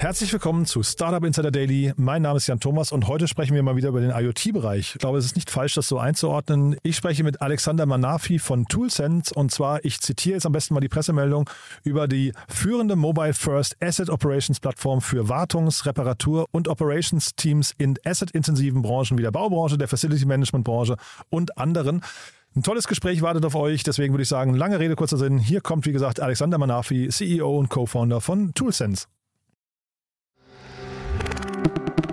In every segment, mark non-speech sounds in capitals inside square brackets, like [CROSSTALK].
Herzlich willkommen zu Startup Insider Daily. Mein Name ist Jan Thomas und heute sprechen wir mal wieder über den IoT-Bereich. Ich glaube, es ist nicht falsch, das so einzuordnen. Ich spreche mit Alexander Manafi von ToolSense und zwar, ich zitiere jetzt am besten mal die Pressemeldung über die führende Mobile First Asset Operations Plattform für Wartungs-, Reparatur- und Operations-Teams in asset-intensiven Branchen wie der Baubranche, der Facility Management Branche und anderen. Ein tolles Gespräch wartet auf euch, deswegen würde ich sagen, lange Rede, kurzer Sinn. Hier kommt, wie gesagt, Alexander Manafi, CEO und Co-Founder von ToolSense.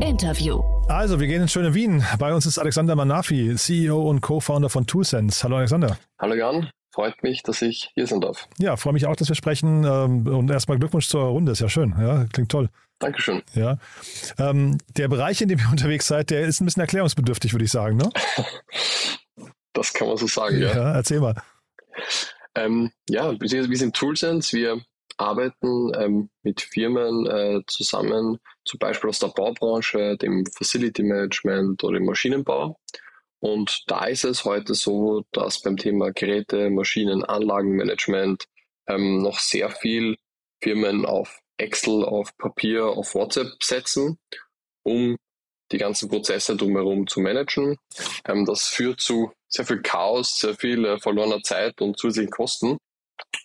Interview. Also, wir gehen ins schöne Wien. Bei uns ist Alexander Manafi, CEO und Co-Founder von ToolSense. Hallo Alexander. Hallo Jan, freut mich, dass ich hier sein darf. Ja, freue mich auch, dass wir sprechen. Ähm, Und erstmal Glückwunsch zur Runde, ist ja schön. Ja, klingt toll. Dankeschön. Ja. Ähm, der Bereich, in dem ihr [LAUGHS] unterwegs seid, der ist ein bisschen erklärungsbedürftig, würde ich sagen. Ne? [LAUGHS] Das kann man so sagen, ja. Ja, erzähl mal. Ähm, ja, wir wir sind Toolsense. Wir arbeiten ähm, mit Firmen äh, zusammen, zum Beispiel aus der Baubranche, dem Facility Management oder dem Maschinenbau. Und da ist es heute so, dass beim Thema Geräte, Maschinen, Anlagenmanagement ähm, noch sehr viel Firmen auf Excel, auf Papier, auf WhatsApp setzen, um die ganzen Prozesse drumherum zu managen. Ähm, das führt zu sehr viel Chaos, sehr viel äh, verlorener Zeit und zusätzlichen Kosten.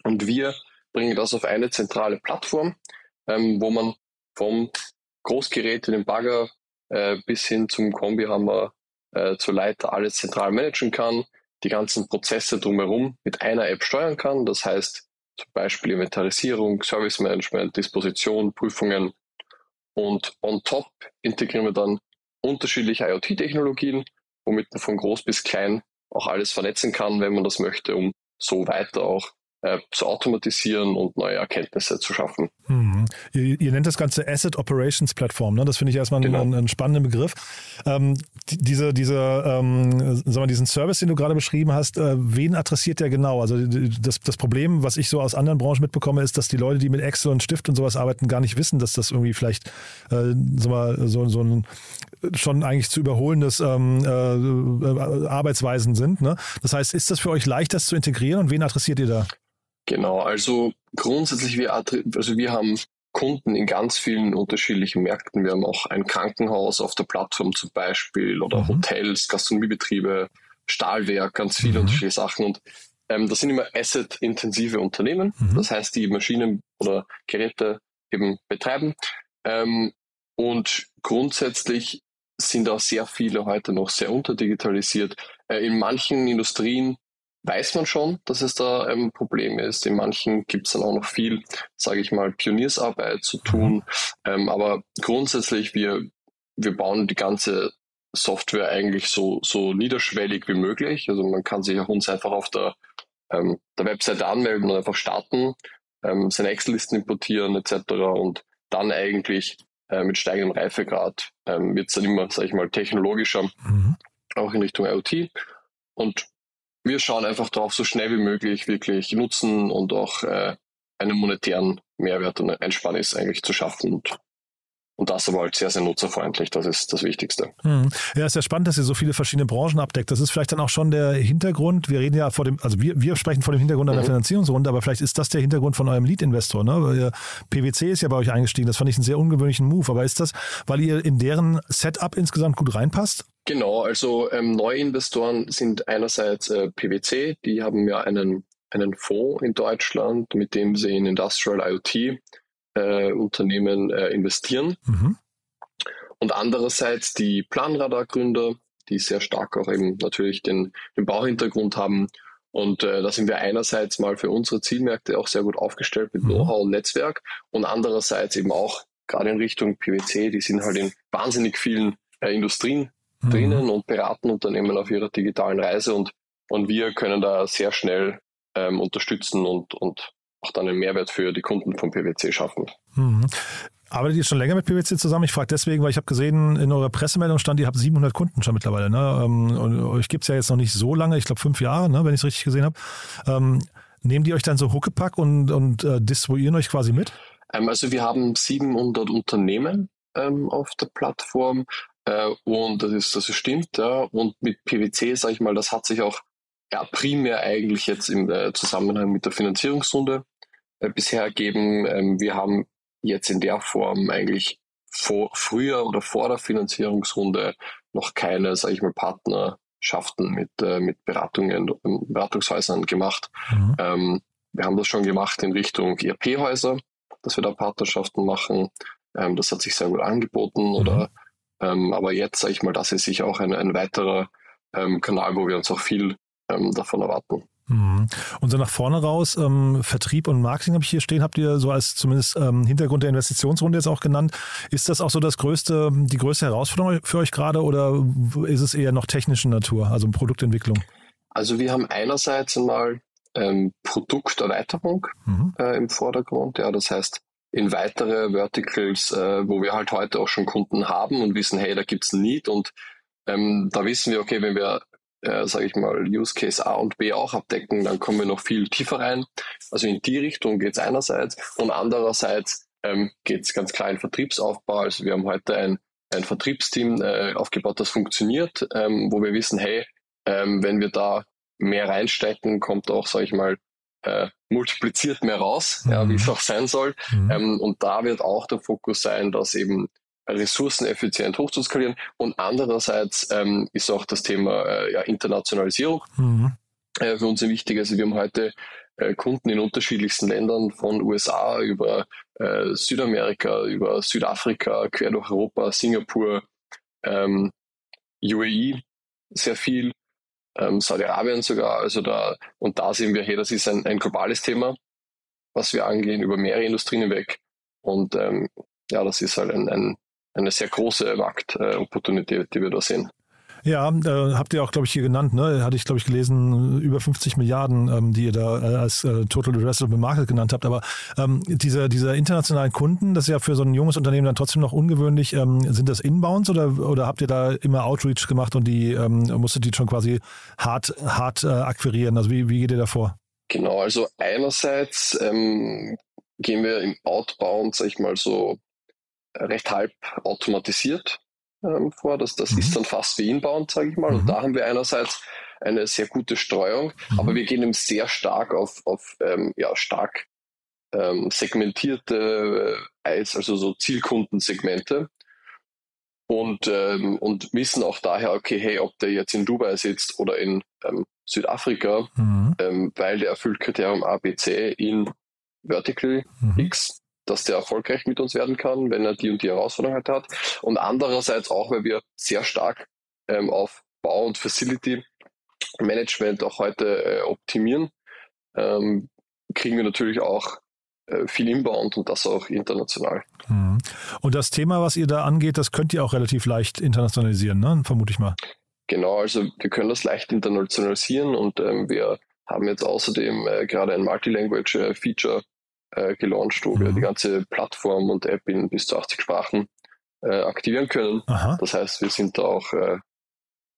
Und wir bringen das auf eine zentrale Plattform, ähm, wo man vom Großgerät in den Bagger äh, bis hin zum Kombihammer äh, zur Leiter alles zentral managen kann, die ganzen Prozesse drumherum mit einer App steuern kann. Das heißt zum Beispiel Inventarisierung, Service Management, Disposition, Prüfungen. Und on top integrieren wir dann unterschiedliche IoT-Technologien, womit man von groß bis klein auch alles vernetzen kann, wenn man das möchte, um so weiter auch äh, zu automatisieren und neue Erkenntnisse zu schaffen. Mhm. Ihr, ihr nennt das Ganze Asset Operations Plattform. Ne? Das finde ich erstmal Genau. einen, einen spannenden Begriff. Ähm, die, diese, diese, ähm, sag mal, diesen Service, den du gerade beschrieben hast, äh, wen adressiert der genau? Also die- das, das Problem, was ich so aus anderen Branchen mitbekomme, ist, dass die Leute, die mit Excel und Stift und sowas arbeiten, gar nicht wissen, dass das irgendwie vielleicht äh, sag mal, so, so ein schon eigentlich zu überholendes ähm, äh, Arbeitsweisen sind. Ne? Das heißt, ist das für euch leicht, das zu integrieren und wen adressiert ihr da? Genau, also grundsätzlich, wir, also wir haben Kunden in ganz vielen unterschiedlichen Märkten. Wir haben auch ein Krankenhaus auf der Plattform zum Beispiel oder Mhm. Hotels, Gastronomiebetriebe, Stahlwerk, ganz viele Mhm. unterschiedliche Sachen. Und ähm, das sind immer asset-intensive Unternehmen, Mhm. das heißt, die Maschinen oder Geräte eben betreiben. Ähm, und grundsätzlich sind auch sehr viele heute noch sehr unterdigitalisiert. Äh, in manchen Industrien weiß man schon, dass es da ein Problem ist. In manchen gibt es dann auch noch viel, sage ich mal, Pioniersarbeit zu tun. Ähm, aber grundsätzlich, wir, wir bauen die ganze Software eigentlich so, so niederschwellig wie möglich. Also man kann sich auch uns einfach auf der, ähm, der Webseite anmelden und einfach starten, ähm, seine Excel-Listen importieren etc. Und dann eigentlich äh, mit steigendem Reifegrad ähm, wird es dann immer, sage ich mal, technologischer Mhm. auch in Richtung IoT. Und wir schauen einfach darauf, so schnell wie möglich wirklich nutzen und auch äh, einen monetären Mehrwert und Einsparnis eigentlich zu schaffen. Und und das aber halt sehr, sehr nutzerfreundlich. Das ist das Wichtigste. Hm. Ja, ist ja spannend, dass ihr so viele verschiedene Branchen abdeckt. Das ist vielleicht dann auch schon der Hintergrund. Wir reden ja vor dem, also wir, wir sprechen vor dem Hintergrund einer mhm. Finanzierungsrunde, aber vielleicht ist das der Hintergrund von eurem Lead-Investor. Ne? PwC ist ja bei euch eingestiegen. Das fand ich einen sehr ungewöhnlichen Move. Aber ist das, weil ihr in deren Setup insgesamt gut reinpasst? Genau, also ähm, Neuinvestoren sind einerseits äh, PwC, die haben ja einen, einen Fonds in Deutschland, mit dem sie in Industrial IoT äh, Unternehmen äh, investieren. Mhm. Und andererseits die Planradar-Gründer, die sehr stark auch eben natürlich den, den Bauhintergrund haben. Und äh, da sind wir einerseits mal für unsere Zielmärkte auch sehr gut aufgestellt mit mhm. Know-how und Netzwerk und andererseits eben auch gerade in Richtung PwC, die sind halt in wahnsinnig vielen äh, Industrien mhm. drinnen und beraten Unternehmen auf ihrer digitalen Reise und, und wir können da sehr schnell ähm, unterstützen und, und auch dann einen Mehrwert für die Kunden von PwC schaffen. Mhm. Arbeitet ihr schon länger mit PwC zusammen? Ich frage deswegen, weil ich habe gesehen, in eurer Pressemeldung stand, ihr habt 700 Kunden schon mittlerweile. Ne? Ähm, und euch gibt es ja jetzt noch nicht so lange, ich glaube fünf Jahre, ne? wenn ich es richtig gesehen habe. Ähm, nehmen die euch dann so Huckepack und, und äh, distribuieren euch quasi mit? Ähm, also wir haben 700 Unternehmen ähm, auf der Plattform äh, und das ist, das stimmt. Ja. Und mit PwC, sage ich mal, das hat sich auch ja, primär eigentlich jetzt im äh, Zusammenhang mit der Finanzierungsrunde äh, bisher ergeben. Ähm, wir haben jetzt in der Form eigentlich vor, früher oder vor der Finanzierungsrunde noch keine, sage ich mal, Partnerschaften mit, äh, mit Beratungen, ähm, Beratungshäusern gemacht. Mhm. Ähm, wir haben das schon gemacht in Richtung ERP-Häuser, dass wir da Partnerschaften machen. Ähm, das hat sich sehr gut angeboten. Mhm. Oder, ähm, aber jetzt, sage ich mal, das ist sicher auch ein, ein weiterer ähm, Kanal, wo wir uns auch viel ähm, davon erwarten. Mhm. Und so nach vorne raus, ähm, Vertrieb und Marketing habe ich hier stehen, habt ihr so als zumindest ähm, Hintergrund der Investitionsrunde jetzt auch genannt. Ist das auch so das größte, die größte Herausforderung für euch gerade oder ist es eher noch technische Natur, also Produktentwicklung? Also wir haben einerseits einmal ähm, Produkterweiterung mhm. äh, im Vordergrund, ja, das heißt in weitere Verticals, äh, wo wir halt heute auch schon Kunden haben und wissen, hey, da gibt es ein Need und ähm, da wissen wir, okay, wenn wir äh, sage ich mal, Use Case A und B auch abdecken, dann kommen wir noch viel tiefer rein. Also in die Richtung geht es einerseits und andererseits ähm, geht es ganz klar in Vertriebsaufbau. Also wir haben heute ein, ein Vertriebsteam äh, aufgebaut, das funktioniert, ähm, wo wir wissen, hey, ähm, wenn wir da mehr reinstecken, kommt auch, sage ich mal, äh, multipliziert mehr raus, mhm. ja, wie es auch sein soll. Mhm. Ähm, und da wird auch der Fokus sein, dass eben ressourceneffizient hochzuskalieren. Und andererseits ähm, ist auch das Thema äh, ja, Internationalisierung mhm. äh, für uns wichtig. Also wir haben heute äh, Kunden in unterschiedlichsten Ländern, von USA über äh, Südamerika, über Südafrika, quer durch Europa, Singapur, ähm, UAE, sehr viel, ähm, Saudi-Arabien sogar. Also da, und da sehen wir, hey, das ist ein, ein globales Thema, was wir angehen, über mehrere Industrien hinweg. Und ähm, ja, das ist halt ein, ein eine sehr große Marktopportunität, die wir da sehen. Ja, äh, habt ihr auch, glaube ich, hier genannt, ne? Hatte ich, glaube ich, gelesen, über 50 Milliarden, ähm, die ihr da äh, als äh, Total Addressable Market genannt habt. Aber ähm, diese, diese internationalen Kunden, das ist ja für so ein junges Unternehmen dann trotzdem noch ungewöhnlich. Ähm, sind das Inbounds oder, oder habt ihr da immer Outreach gemacht und die ähm, musstet die schon quasi hart, hart äh, akquirieren? Also wie, wie geht ihr da vor? Genau, also einerseits ähm, gehen wir im Outbound, sag ich mal so, recht halb automatisiert ähm, vor. Das, das mhm. ist dann fast wie inbound, sage ich mal. Mhm. Und da haben wir einerseits eine sehr gute Streuung, mhm. aber wir gehen eben sehr stark auf, auf ähm, ja, stark ähm, segmentierte äh, also so Zielkundensegmente. Und, ähm, und wissen auch daher, okay, hey, ob der jetzt in Dubai sitzt oder in ähm, Südafrika, mhm. ähm, weil der erfüllt Kriterium ABC in Vertical mhm. X, dass der erfolgreich mit uns werden kann, wenn er die und die Herausforderung halt hat. Und andererseits auch, weil wir sehr stark ähm, auf Bau- und Facility Management auch heute äh, optimieren, ähm, kriegen wir natürlich auch äh, viel Inbound und das auch international. Mhm. Und das Thema, was ihr da angeht, das könnt ihr auch relativ leicht internationalisieren, ne? vermute ich mal. Genau, also wir können das leicht internationalisieren und ähm, wir haben jetzt außerdem äh, gerade ein Multilanguage-Feature äh, gelauncht, wo mhm. wir die ganze Plattform und App in bis zu 80 Sprachen äh, aktivieren können. Aha. Das heißt, wir sind da auch äh,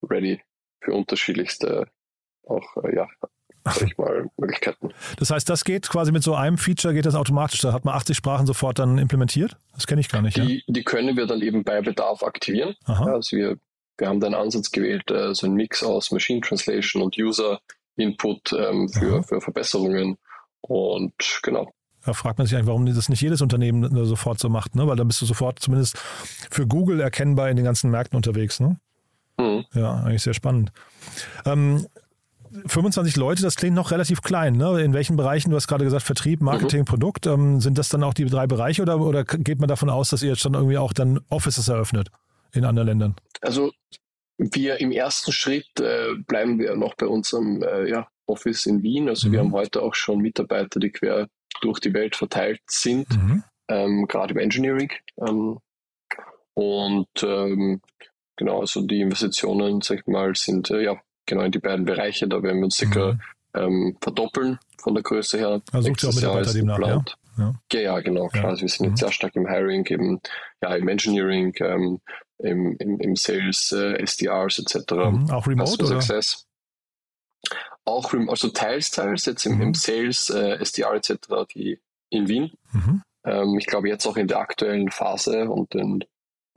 ready für unterschiedlichste auch äh, ja, sag ich mal, Möglichkeiten. Das heißt, das geht quasi mit so einem Feature, geht das automatisch. Da hat man 80 Sprachen sofort dann implementiert? Das kenne ich gar nicht. Die, ja? die können wir dann eben bei Bedarf aktivieren. Aha. Also wir, wir haben da einen Ansatz gewählt, äh, so ein Mix aus Machine Translation und User Input ähm, für, für Verbesserungen. Und genau, da fragt man sich eigentlich, warum das nicht jedes Unternehmen sofort so macht, ne? Weil dann bist du sofort zumindest für Google erkennbar in den ganzen Märkten unterwegs, ne? Mhm. Ja, eigentlich sehr spannend. Ähm, 25 Leute, das klingt noch relativ klein. Ne? In welchen Bereichen, du hast gerade gesagt, Vertrieb, Marketing, mhm. Produkt, ähm, sind das dann auch die drei Bereiche oder, oder geht man davon aus, dass ihr jetzt schon irgendwie auch dann Offices eröffnet in anderen Ländern? Also wir im ersten Schritt äh, bleiben wir noch bei unserem äh, ja, Office in Wien. Also mhm. wir haben heute auch schon Mitarbeiter, die quer durch die Welt verteilt sind, mhm. ähm, gerade im Engineering. Ähm, und ähm, genau, also die Investitionen, sag ich mal, sind äh, ja genau in die beiden Bereiche. Da werden wir uns sicher mhm. ähm, verdoppeln von der Größe her. Also sucht ihr auch Mitarbeiter demnach, ja? Ja. ja, ja, genau. Klar. Also wir sind mhm. jetzt sehr stark im Hiring, eben, ja, im Engineering, ähm, im, im, im Sales, äh, SDRs etc. Mhm. Auch Remote oder? Success auch also teils, teils, jetzt im, mhm. im Sales, äh, SDR etc., die in Wien. Mhm. Ähm, ich glaube jetzt auch in der aktuellen Phase und in,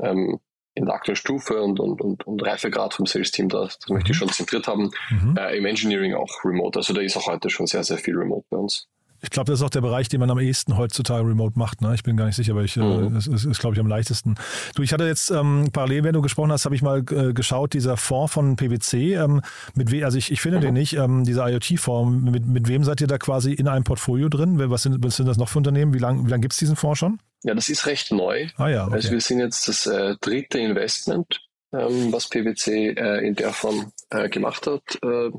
ähm, in der aktuellen Stufe und, und, und, und Reifegrad vom Sales-Team, da, das möchte ich mhm. schon zentriert haben. Mhm. Äh, Im Engineering auch remote. Also da ist auch heute schon sehr, sehr viel remote bei uns. Ich glaube, das ist auch der Bereich, den man am ehesten heutzutage remote macht. Ne? Ich bin gar nicht sicher, aber ich, äh, mhm. das ist, ist glaube ich, am leichtesten. Du, ich hatte jetzt ähm, parallel, wenn du gesprochen hast, habe ich mal äh, geschaut, dieser Fonds von PwC, ähm, mit we also ich, ich finde mhm. den nicht, ähm, dieser IoT-Fonds, mit, mit wem seid ihr da quasi in einem Portfolio drin? Was sind, was sind das noch für Unternehmen? Wie lange wie lang gibt es diesen Fonds schon? Ja, das ist recht neu. Ah, ja, okay. Also wir sind jetzt das äh, dritte Investment, ähm, was PwC äh, in der Form äh, gemacht hat. Äh,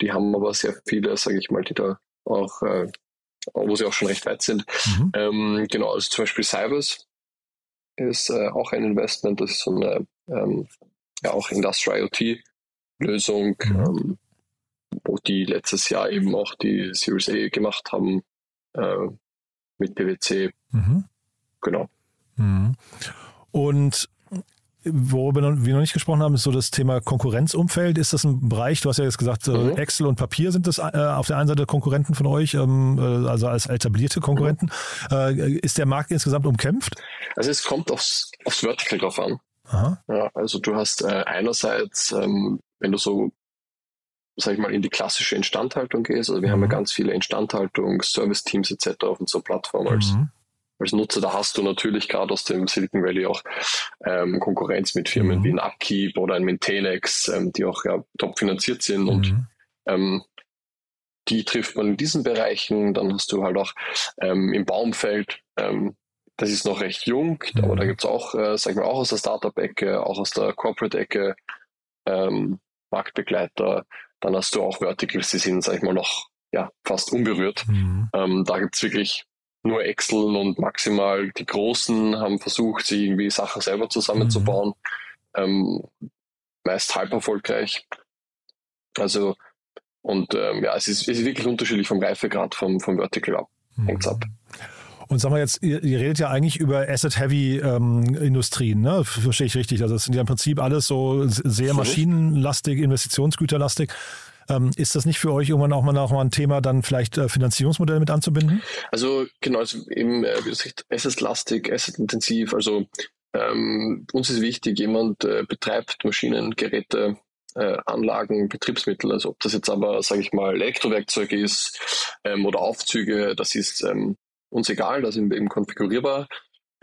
die haben aber sehr viele, sage ich mal, die da auch äh, wo sie auch schon recht weit sind. Mhm. Ähm, genau, also zum Beispiel Cybers ist äh, auch ein Investment, das ist so eine ähm, ja auch Industrial IoT-Lösung, mhm. ähm, wo die letztes Jahr eben auch die Series A gemacht haben äh, mit PwC. Mhm. Genau. Mhm. Und Worüber wir noch nicht gesprochen haben, ist so das Thema Konkurrenzumfeld. Ist das ein Bereich, du hast ja jetzt gesagt, mhm. Excel und Papier sind das äh, auf der einen Seite Konkurrenten von euch, ähm, äh, also als etablierte Konkurrenten. Mhm. Ist der Markt insgesamt umkämpft? Also es kommt aufs, aufs Vertical drauf an. Aha. Ja, also du hast äh, einerseits, ähm, wenn du so, sag ich mal, in die klassische Instandhaltung gehst, also wir mhm. haben ja mhm. ganz viele Instandhaltung, Service-Teams etc. auf unserer Plattform als mhm als Nutzer, da hast du natürlich gerade aus dem Silicon Valley auch ähm, Konkurrenz mit Firmen mhm. wie ein Upkeep oder ein Maintainx, ähm, die auch ja, top finanziert sind mhm. und ähm, die trifft man in diesen Bereichen. Dann hast du halt auch ähm, im Baumfeld, ähm, das ist noch recht jung, mhm. aber da gibt es auch, äh, sagen wir auch aus der Startup-Ecke, auch aus der Corporate-Ecke ähm, Marktbegleiter. Dann hast du auch Verticals, die sind, sag ich mal, noch ja, fast unberührt. Mhm. Ähm, da gibt's wirklich nur Excel und maximal die Großen haben versucht, sich irgendwie Sachen selber zusammenzubauen. Mhm. Ähm, meist halb erfolgreich. Also, und ähm, ja, es ist, es ist wirklich unterschiedlich vom Reifegrad vom, vom Vertical ab. Mhm. Hängt's ab. Und sag mal jetzt, ihr, ihr redet ja eigentlich über Asset-Heavy-Industrien, ähm, ne? Verstehe ich richtig. Also es sind ja im Prinzip alles so sehr maschinenlastig, investitionsgüterlastig. Ähm, ist das nicht für euch irgendwann auch mal, auch mal ein Thema, dann vielleicht äh, Finanzierungsmodelle mit anzubinden? Also genau, also eben, äh, asset-lastig, asset-intensiv. Also ähm, uns ist wichtig, jemand äh, betreibt Maschinen, Geräte, äh, Anlagen, Betriebsmittel. Also ob das jetzt aber, sage ich mal, Elektrowerkzeug ist ähm, oder Aufzüge, das ist ähm, uns egal, das sind eben konfigurierbar.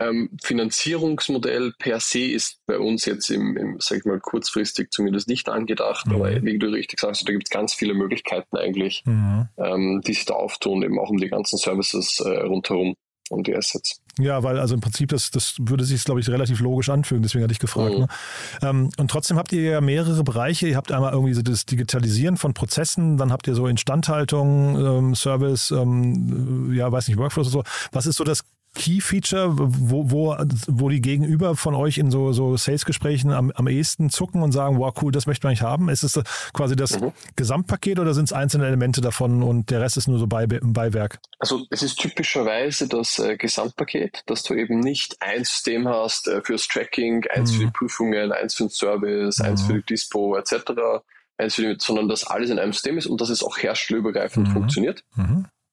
Ähm, Finanzierungsmodell per se ist bei uns jetzt im, im sag ich mal, kurzfristig zumindest nicht angedacht, mhm. aber wie du richtig sagst, da gibt es ganz viele Möglichkeiten eigentlich, mhm. ähm, die sich da auftun, eben auch um die ganzen Services äh, rundherum und die Assets. Ja, weil also im Prinzip das, das würde sich, glaube ich, relativ logisch anfühlen, deswegen hatte ich gefragt. Mhm. Ne? Ähm, und trotzdem habt ihr ja mehrere Bereiche. Ihr habt einmal irgendwie so das Digitalisieren von Prozessen, dann habt ihr so Instandhaltung, ähm, Service, ähm, ja, weiß nicht, Workflows und so. Was ist so das Key-Feature, wo, wo, wo die Gegenüber von euch in so, so Sales-Gesprächen am, am ehesten zucken und sagen, wow, cool, das möchte man nicht haben? Ist es quasi das mhm. Gesamtpaket oder sind es einzelne Elemente davon und der Rest ist nur so Bei, Beiwerk? Also es ist typischerweise das äh, Gesamtpaket, dass du eben nicht ein System hast äh, fürs Tracking, eins mhm. für die Prüfungen, eins für den Service, mhm. eins für die Dispo etc., sondern dass alles in einem System ist und dass es auch herstellerübergreifend mhm. funktioniert.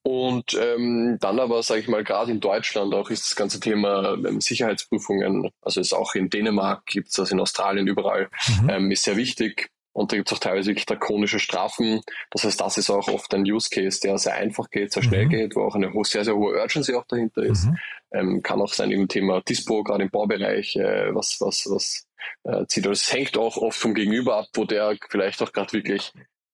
Und ähm, dann aber, sage ich mal, gerade in Deutschland auch ist das ganze Thema ähm, Sicherheitsprüfungen, also ist auch in Dänemark, gibt es das in Australien überall, mhm. ähm, ist sehr wichtig. Und da gibt es auch teilweise wirklich drakonische Strafen. Das heißt, das ist auch oft ein Use Case, der sehr einfach geht, sehr schnell mhm. geht, wo auch eine sehr, sehr hohe Urgency auch dahinter ist. Mhm. Ähm, kann auch sein im Thema Dispo, gerade im Baubereich, äh, was, was, was äh, zieht. Also es hängt auch oft vom Gegenüber ab, wo der vielleicht auch gerade wirklich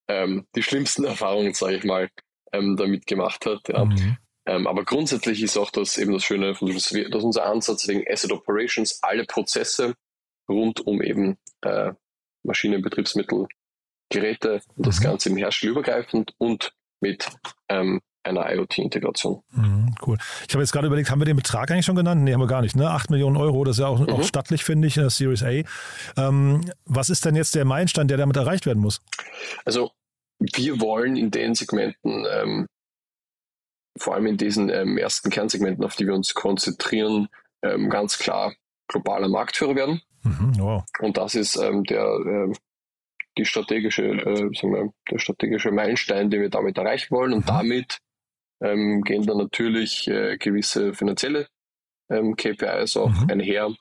ähm, die schlimmsten [LAUGHS] Erfahrungen, sage ich mal, ähm, damit gemacht hat. Ja. Mhm. Ähm, aber grundsätzlich ist auch das eben das Schöne, dass, dass unser Ansatz wegen Asset Operations alle Prozesse rund um eben äh, Maschinen, Betriebsmittel, Geräte und das mhm. Ganze im herstellerübergreifend und mit ähm, einer IoT-Integration. Mhm, cool. Ich habe jetzt gerade überlegt, haben wir den Betrag eigentlich schon genannt? Nee, haben wir gar nicht. Ne? 8 Millionen Euro, das ist ja auch, mhm. auch stattlich, finde ich, in der Series A. Ähm, was ist denn jetzt der Meilenstein, der damit erreicht werden muss? Also wir wollen in den Segmenten, ähm, vor allem in diesen ähm, ersten Kernsegmenten, auf die wir uns konzentrieren, ähm, ganz klar globaler Marktführer werden. Mhm, wow. Und das ist ähm, der, äh, die strategische, äh, wir, der strategische Meilenstein, den wir damit erreichen wollen. Und mhm. damit ähm, gehen dann natürlich äh, gewisse finanzielle ähm, KPIs auch mhm. einher.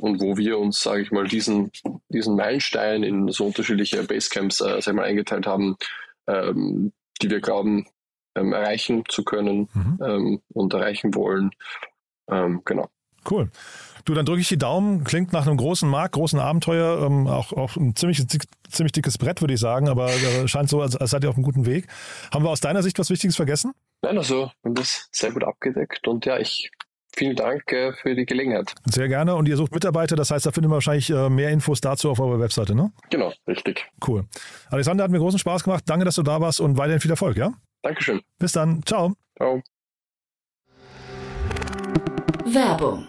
Und wo wir uns, sage ich mal, diesen, diesen Meilenstein in so unterschiedliche Basecamps äh, sag mal, eingeteilt haben, ähm, die wir glauben, ähm, erreichen zu können mhm. ähm, und erreichen wollen. Ähm, genau. Cool. Du, dann drücke ich die Daumen. Klingt nach einem großen Markt, großen Abenteuer. Ähm, auch, auch ein ziemlich, ziemlich dickes Brett, würde ich sagen, aber äh, scheint so, als, als seid ihr auf einem guten Weg. Haben wir aus deiner Sicht was Wichtiges vergessen? Nein, also, wir haben das sehr gut abgedeckt und ja, ich Vielen Dank äh, für die Gelegenheit. Sehr gerne. Und ihr sucht Mitarbeiter, das heißt, da findet man wahrscheinlich äh, mehr Infos dazu auf eurer Webseite, ne? Genau, richtig. Cool. Alexander, hat mir großen Spaß gemacht. Danke, dass du da warst und weiterhin viel Erfolg, ja? Dankeschön. Bis dann. Ciao. Ciao. Werbung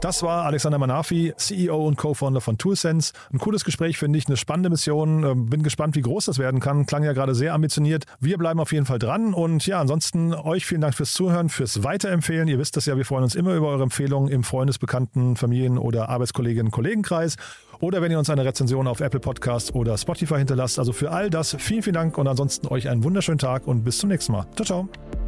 Das war Alexander Manafi, CEO und Co-Founder von ToolSense. Ein cooles Gespräch, finde ich, eine spannende Mission. Ähm, bin gespannt, wie groß das werden kann. Klang ja gerade sehr ambitioniert. Wir bleiben auf jeden Fall dran. Und ja, ansonsten euch vielen Dank fürs Zuhören, fürs Weiterempfehlen. Ihr wisst das ja, wir freuen uns immer über eure Empfehlungen im Freundesbekannten, Familien- oder Arbeitskolleginnen-Kollegenkreis. Oder wenn ihr uns eine Rezension auf Apple Podcast oder Spotify hinterlasst. Also für all das vielen, vielen Dank und ansonsten euch einen wunderschönen Tag und bis zum nächsten Mal. Ciao, ciao.